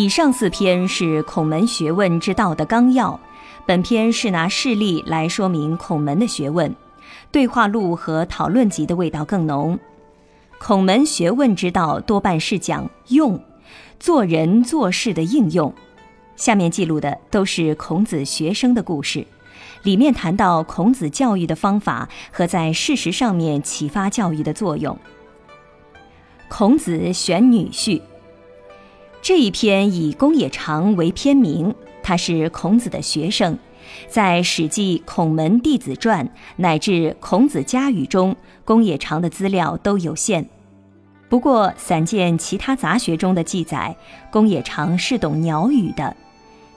以上四篇是孔门学问之道的纲要，本篇是拿事例来说明孔门的学问，对话录和讨论集的味道更浓。孔门学问之道多半是讲用，做人做事的应用。下面记录的都是孔子学生的故事，里面谈到孔子教育的方法和在事实上面启发教育的作用。孔子选女婿。这一篇以公冶长为篇名，他是孔子的学生，在《史记·孔门弟子传》乃至《孔子家语》中，公冶长的资料都有限。不过，散见其他杂学中的记载，公冶长是懂鸟语的。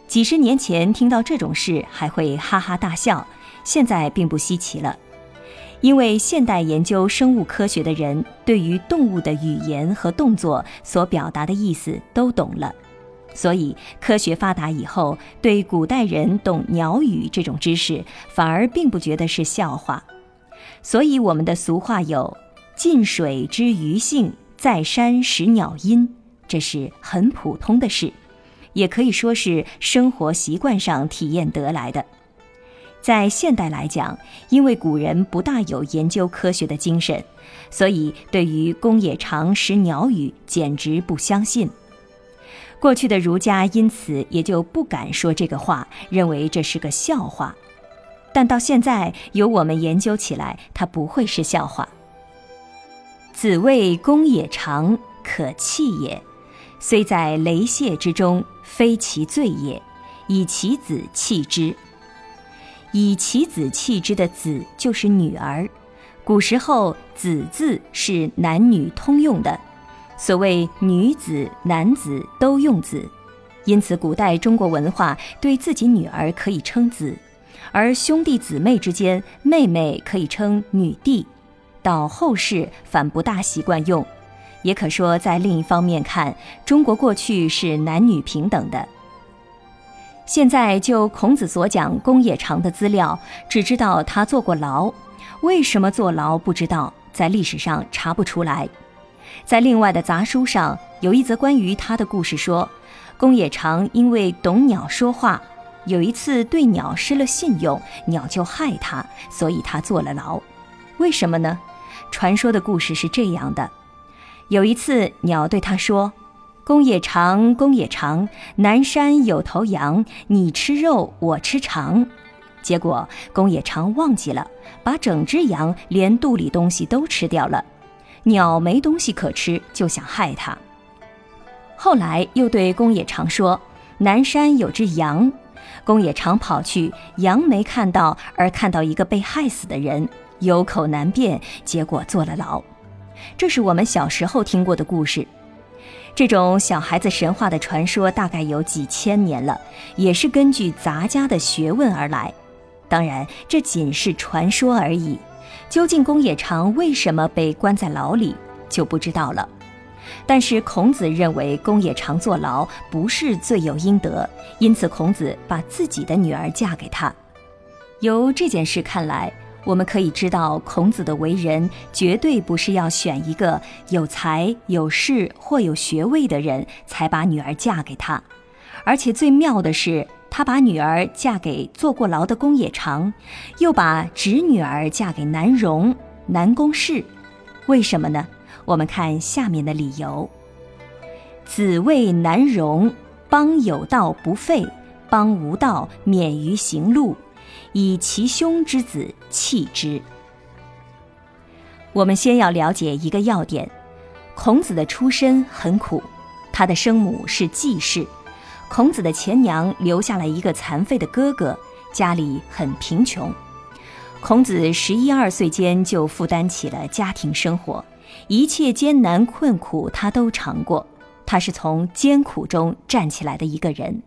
几十年前听到这种事，还会哈哈大笑，现在并不稀奇了。因为现代研究生物科学的人对于动物的语言和动作所表达的意思都懂了，所以科学发达以后，对古代人懂鸟语这种知识反而并不觉得是笑话。所以我们的俗话有“近水知鱼性，在山识鸟音”，这是很普通的事，也可以说是生活习惯上体验得来的。在现代来讲，因为古人不大有研究科学的精神，所以对于公冶长识鸟语简直不相信。过去的儒家因此也就不敢说这个话，认为这是个笑话。但到现在，由我们研究起来，它不会是笑话。子谓公冶长可弃也，虽在雷泄之中，非其罪也，以其子弃之。以其子弃之的子就是女儿，古时候子字是男女通用的，所谓女子、男子都用子，因此古代中国文化对自己女儿可以称子，而兄弟姊妹之间妹妹可以称女弟，到后世反不大习惯用，也可说在另一方面看，中国过去是男女平等的。现在就孔子所讲公冶长的资料，只知道他坐过牢，为什么坐牢不知道，在历史上查不出来。在另外的杂书上有一则关于他的故事，说公冶长因为懂鸟说话，有一次对鸟失了信用，鸟就害他，所以他坐了牢。为什么呢？传说的故事是这样的：有一次鸟对他说。公冶长，公冶长，南山有头羊，你吃肉，我吃肠。结果公冶长忘记了，把整只羊连肚里东西都吃掉了。鸟没东西可吃，就想害他。后来又对公冶长说：“南山有只羊。”公冶长跑去，羊没看到，而看到一个被害死的人，有口难辩，结果坐了牢。这是我们小时候听过的故事。这种小孩子神话的传说大概有几千年了，也是根据杂家的学问而来。当然，这仅是传说而已。究竟公冶长为什么被关在牢里，就不知道了。但是孔子认为公冶长坐牢不是罪有应得，因此孔子把自己的女儿嫁给他。由这件事看来。我们可以知道，孔子的为人绝对不是要选一个有才、有势或有学位的人才把女儿嫁给他，而且最妙的是，他把女儿嫁给坐过牢的公冶长，又把侄女儿嫁给南荣、南宫氏。为什么呢？我们看下面的理由：子谓南荣：“邦有道不废，邦无道免于行路。”以其兄之子弃之。我们先要了解一个要点：孔子的出身很苦，他的生母是季氏，孔子的前娘留下了一个残废的哥哥，家里很贫穷。孔子十一二岁间就负担起了家庭生活，一切艰难困苦他都尝过，他是从艰苦中站起来的一个人。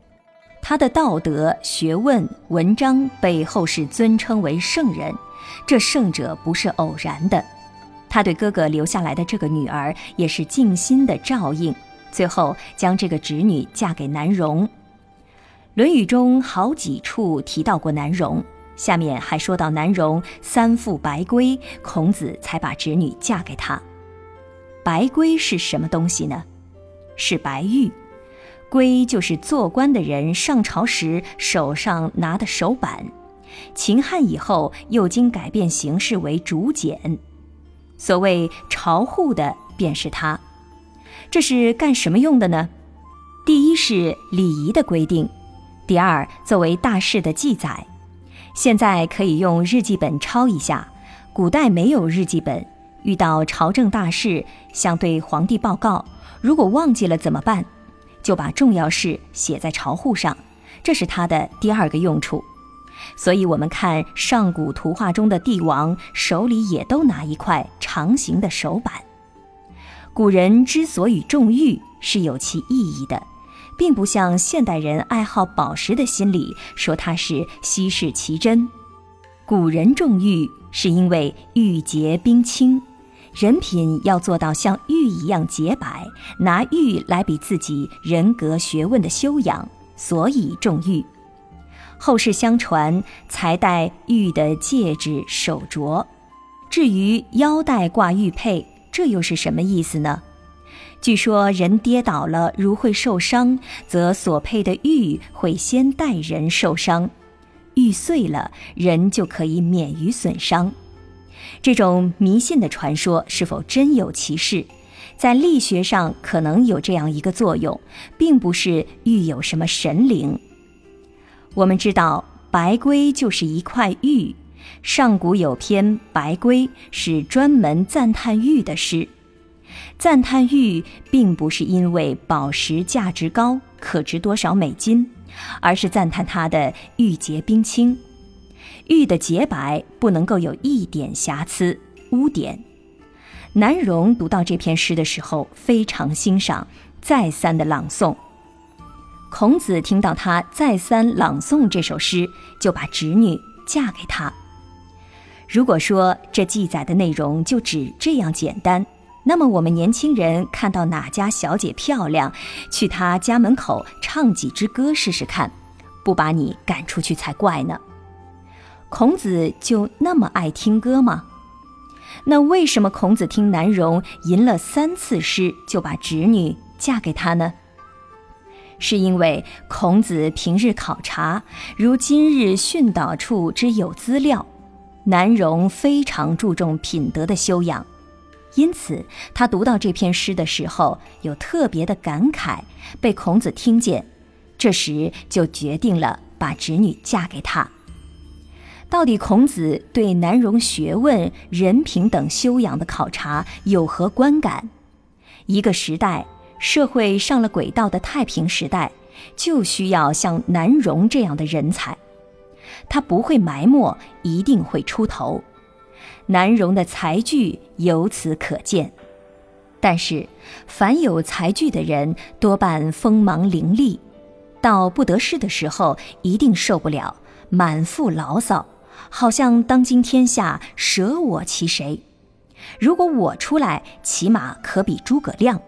他的道德、学问、文章被后世尊称为圣人，这圣者不是偶然的。他对哥哥留下来的这个女儿也是尽心的照应，最后将这个侄女嫁给南荣。《论语》中好几处提到过南荣，下面还说到南荣三父白圭，孔子才把侄女嫁给他。白圭是什么东西呢？是白玉。圭就是做官的人上朝时手上拿的手板，秦汉以后又经改变形式为竹简，所谓朝户的便是它。这是干什么用的呢？第一是礼仪的规定，第二作为大事的记载。现在可以用日记本抄一下，古代没有日记本，遇到朝政大事想对皇帝报告，如果忘记了怎么办？就把重要事写在朝户上，这是它的第二个用处。所以，我们看上古图画中的帝王手里也都拿一块长形的手板。古人之所以重玉，是有其意义的，并不像现代人爱好宝石的心理说它是稀世奇珍。古人重玉，是因为玉洁冰清。人品要做到像玉一样洁白，拿玉来比自己人格学问的修养，所以重玉。后世相传才戴玉的戒指、手镯。至于腰带挂玉佩，这又是什么意思呢？据说人跌倒了，如会受伤，则所佩的玉会先带人受伤，玉碎了，人就可以免于损伤。这种迷信的传说是否真有其事？在力学上可能有这样一个作用，并不是玉有什么神灵。我们知道白圭就是一块玉，上古有篇《白圭》，是专门赞叹玉的诗。赞叹玉，并不是因为宝石价值高，可值多少美金，而是赞叹它的玉洁冰清。玉的洁白不能够有一点瑕疵污点。南荣读到这篇诗的时候，非常欣赏，再三的朗诵。孔子听到他再三朗诵这首诗，就把侄女嫁给他。如果说这记载的内容就只这样简单，那么我们年轻人看到哪家小姐漂亮，去她家门口唱几支歌试试看，不把你赶出去才怪呢。孔子就那么爱听歌吗？那为什么孔子听南荣吟了三次诗就把侄女嫁给他呢？是因为孔子平日考察，如今日训导处之有资料，南荣非常注重品德的修养，因此他读到这篇诗的时候有特别的感慨，被孔子听见，这时就决定了把侄女嫁给他。到底孔子对南荣学问、人品等修养的考察有何观感？一个时代社会上了轨道的太平时代，就需要像南荣这样的人才。他不会埋没，一定会出头。南荣的才具由此可见。但是，凡有才具的人，多半锋芒凌厉，到不得势的时候，一定受不了，满腹牢骚。好像当今天下舍我其谁？如果我出来，起码可比诸葛亮。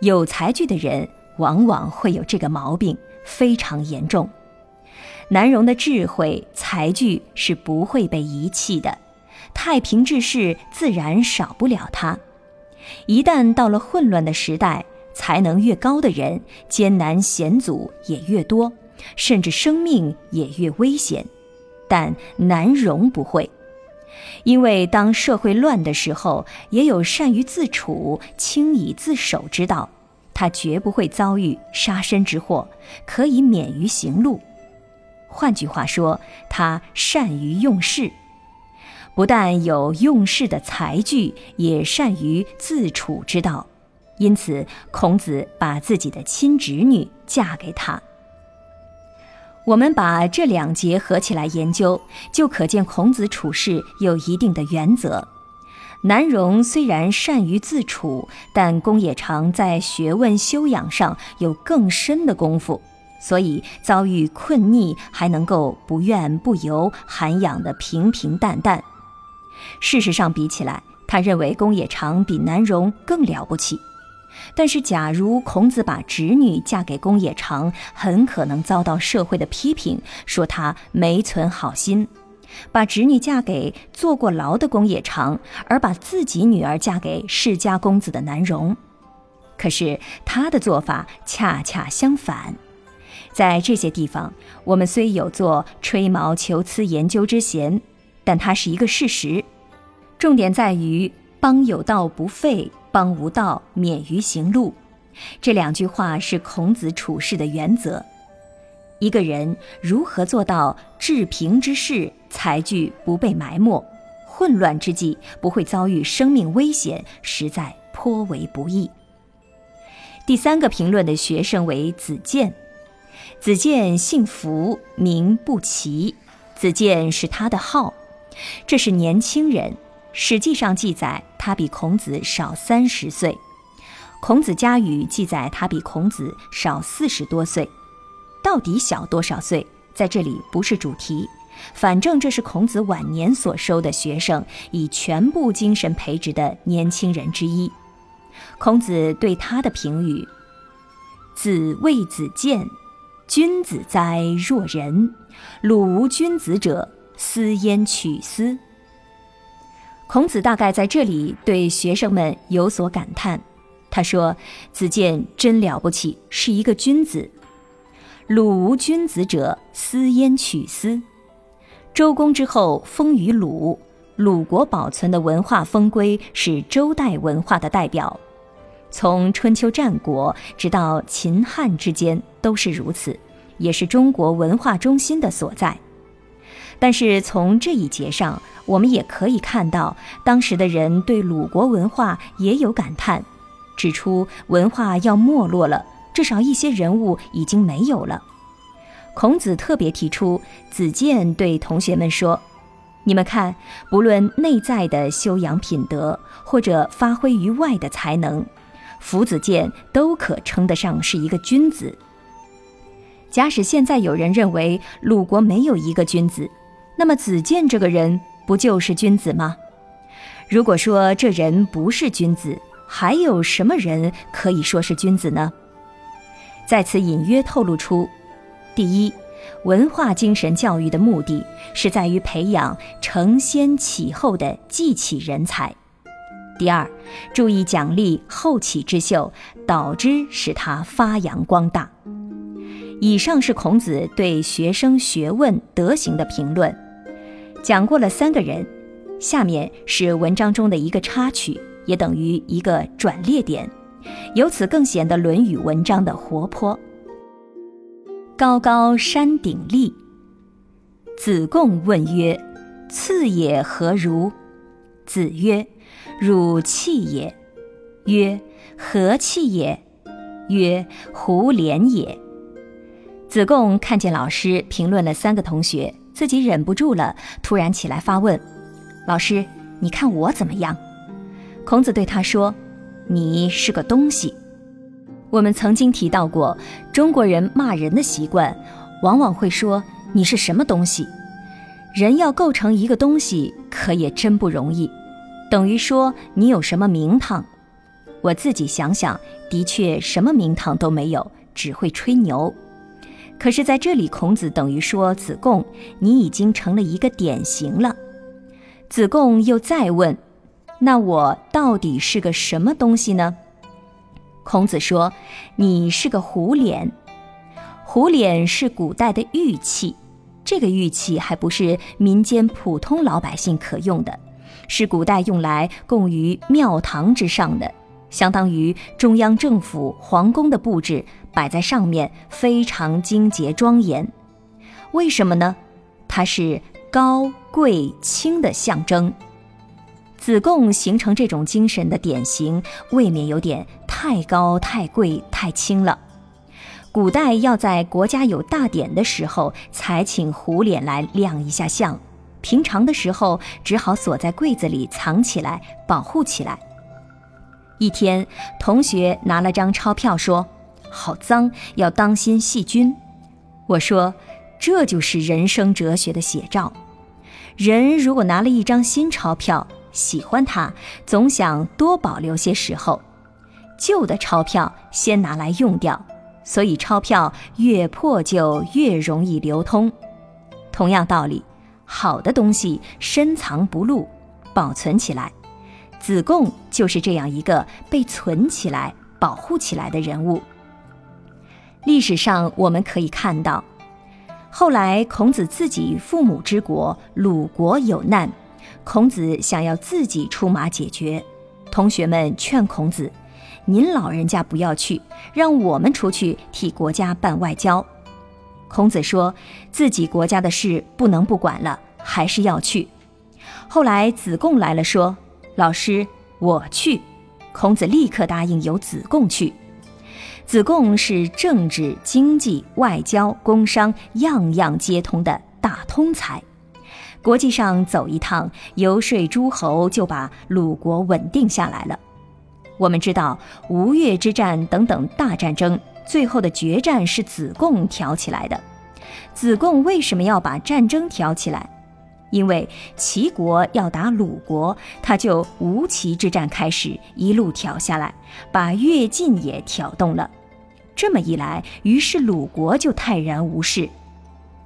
有才具的人往往会有这个毛病，非常严重。南荣的智慧才具是不会被遗弃的，太平治世自然少不了他。一旦到了混乱的时代，才能越高的人，艰难险阻也越多，甚至生命也越危险。但难容不会，因为当社会乱的时候，也有善于自处、轻以自守之道，他绝不会遭遇杀身之祸，可以免于行路。换句话说，他善于用事，不但有用事的才具，也善于自处之道，因此孔子把自己的亲侄女嫁给他。我们把这两节合起来研究，就可见孔子处事有一定的原则。南荣虽然善于自处，但公冶长在学问修养上有更深的功夫，所以遭遇困逆还能够不怨不尤，涵养的平平淡淡。事实上，比起来，他认为公冶长比南荣更了不起。但是，假如孔子把侄女嫁给公冶长，很可能遭到社会的批评，说他没存好心；把侄女嫁给坐过牢的公冶长，而把自己女儿嫁给世家公子的南荣。可是他的做法恰恰相反。在这些地方，我们虽有做吹毛求疵研究之嫌，但它是一个事实。重点在于“邦有道不废，邦无道免于行路”。这两句话是孔子处事的原则。一个人如何做到治平之事，才具不被埋没，混乱之际不会遭遇生命危险，实在颇为不易。第三个评论的学生为子建。子建姓福，名不齐。子建是他的号，这是年轻人。史记上记载他比孔子少三十岁，孔子家语记载他比孔子少四十多岁。到底小多少岁，在这里不是主题。反正这是孔子晚年所收的学生，以全部精神培植的年轻人之一。孔子对他的评语：子谓子建。君子哉若人！鲁无君子者，斯焉取斯？孔子大概在这里对学生们有所感叹。他说：“子建真了不起，是一个君子。鲁无君子者，斯焉取斯？周公之后，封于鲁，鲁国保存的文化风规是周代文化的代表。”从春秋战国直到秦汉之间都是如此，也是中国文化中心的所在。但是从这一节上，我们也可以看到，当时的人对鲁国文化也有感叹，指出文化要没落了，至少一些人物已经没有了。孔子特别提出，子建对同学们说：“你们看，不论内在的修养品德，或者发挥于外的才能。”夫子建都可称得上是一个君子。假使现在有人认为鲁国没有一个君子，那么子建这个人不就是君子吗？如果说这人不是君子，还有什么人可以说是君子呢？在此隐约透露出：第一，文化精神教育的目的是在于培养承先启后的继起人才。第二，注意奖励后起之秀，导之使他发扬光大。以上是孔子对学生学问德行的评论，讲过了三个人。下面是文章中的一个插曲，也等于一个转列点，由此更显得《论语》文章的活泼。高高山顶立，子贡问曰：“次也何如？”子曰。汝气也，曰何气也？曰胡连也。子贡看见老师评论了三个同学，自己忍不住了，突然起来发问：“老师，你看我怎么样？”孔子对他说：“你是个东西。”我们曾经提到过，中国人骂人的习惯，往往会说：“你是什么东西？”人要构成一个东西，可也真不容易。等于说你有什么名堂？我自己想想，的确什么名堂都没有，只会吹牛。可是在这里，孔子等于说子贡，你已经成了一个典型了。子贡又再问：“那我到底是个什么东西呢？”孔子说：“你是个虎脸。虎脸是古代的玉器，这个玉器还不是民间普通老百姓可用的。”是古代用来供于庙堂之上的，相当于中央政府皇宫的布置，摆在上面非常精洁庄严。为什么呢？它是高贵清的象征。子贡形成这种精神的典型，未免有点太高、太贵、太轻了。古代要在国家有大典的时候，才请胡脸来亮一下相。平常的时候，只好锁在柜子里藏起来，保护起来。一天，同学拿了张钞票说：“好脏，要当心细菌。”我说，这就是人生哲学的写照。人如果拿了一张新钞票，喜欢它，总想多保留些时候；旧的钞票先拿来用掉，所以钞票越破旧越容易流通。同样道理，好的东西深藏不露，保存起来。子贡就是这样一个被存起来、保护起来的人物。历史上我们可以看到。后来，孔子自己父母之国鲁国有难，孔子想要自己出马解决。同学们劝孔子：“您老人家不要去，让我们出去替国家办外交。”孔子说自己国家的事不能不管了，还是要去。后来子贡来了，说：“老师，我去。”孔子立刻答应由子贡去。子贡是政治、经济、外交、工商样样皆通的大通才，国际上走一趟，游说诸侯，就把鲁国稳定下来了。我们知道吴越之战等等大战争，最后的决战是子贡挑起来的。子贡为什么要把战争挑起来？因为齐国要打鲁国，他就吴齐之战开始，一路挑下来，把越晋也挑动了。这么一来，于是鲁国就泰然无事。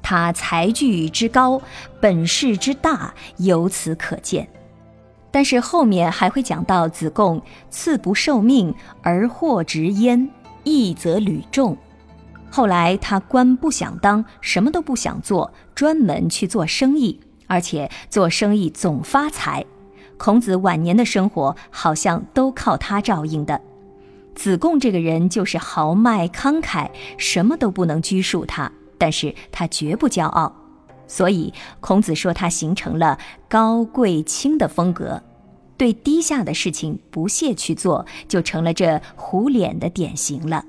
他才具之高，本事之大，由此可见。但是后面还会讲到子贡赐不受命而获职焉，义则屡重。后来他官不想当，什么都不想做，专门去做生意。而且做生意总发财，孔子晚年的生活好像都靠他照应的。子贡这个人就是豪迈慷慨，什么都不能拘束他，但是他绝不骄傲，所以孔子说他形成了高贵轻的风格，对低下的事情不屑去做，就成了这虎脸的典型了。